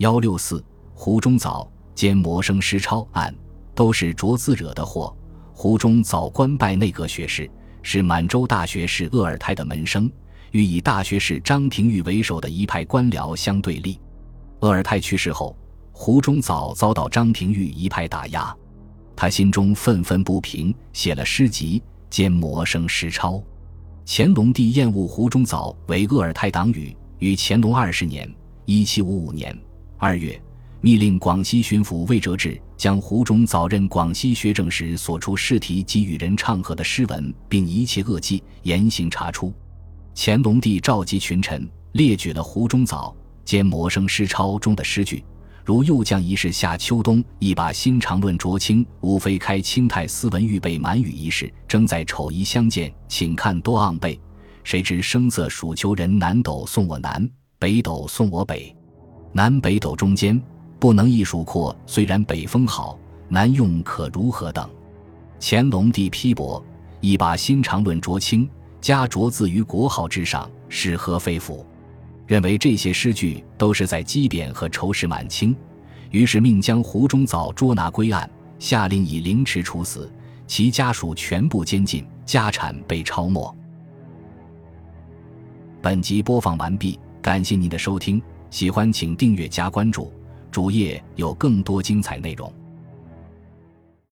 幺六四胡中藻兼魔生诗抄案，都是卓自惹的祸。胡中藻官拜内阁学士，是满洲大学士鄂尔泰的门生，与以大学士张廷玉为首的一派官僚相对立。鄂尔泰去世后，胡中藻遭到张廷玉一派打压，他心中愤愤不平，写了诗集兼魔生诗抄。乾隆帝厌恶胡中藻为鄂尔泰党羽，于乾隆二十年（一七五五年）二月。密令广西巡抚魏哲志将胡中早任广西学政时所出试题及与人唱和的诗文，并一切恶迹严刑查出。乾隆帝召集群臣，列举了胡中藻兼魔生诗抄中的诗句，如“又将一事夏秋冬，一把新长论浊清”，无非开清太斯文预备满语一事，正在丑夷相见，请看多昂背。谁知声色属求人，南斗送我南，北斗送我北，南北斗中间。不能一数阔，虽然北风好，南用可如何等？乾隆帝批驳，一把新长论浊清，加浊字于国号之上，是何非符？认为这些诗句都是在讥贬和仇视满清，于是命将胡中藻捉拿归案，下令以凌迟处死，其家属全部监禁，家产被抄没。本集播放完毕，感谢您的收听，喜欢请订阅加关注。主页有更多精彩内容。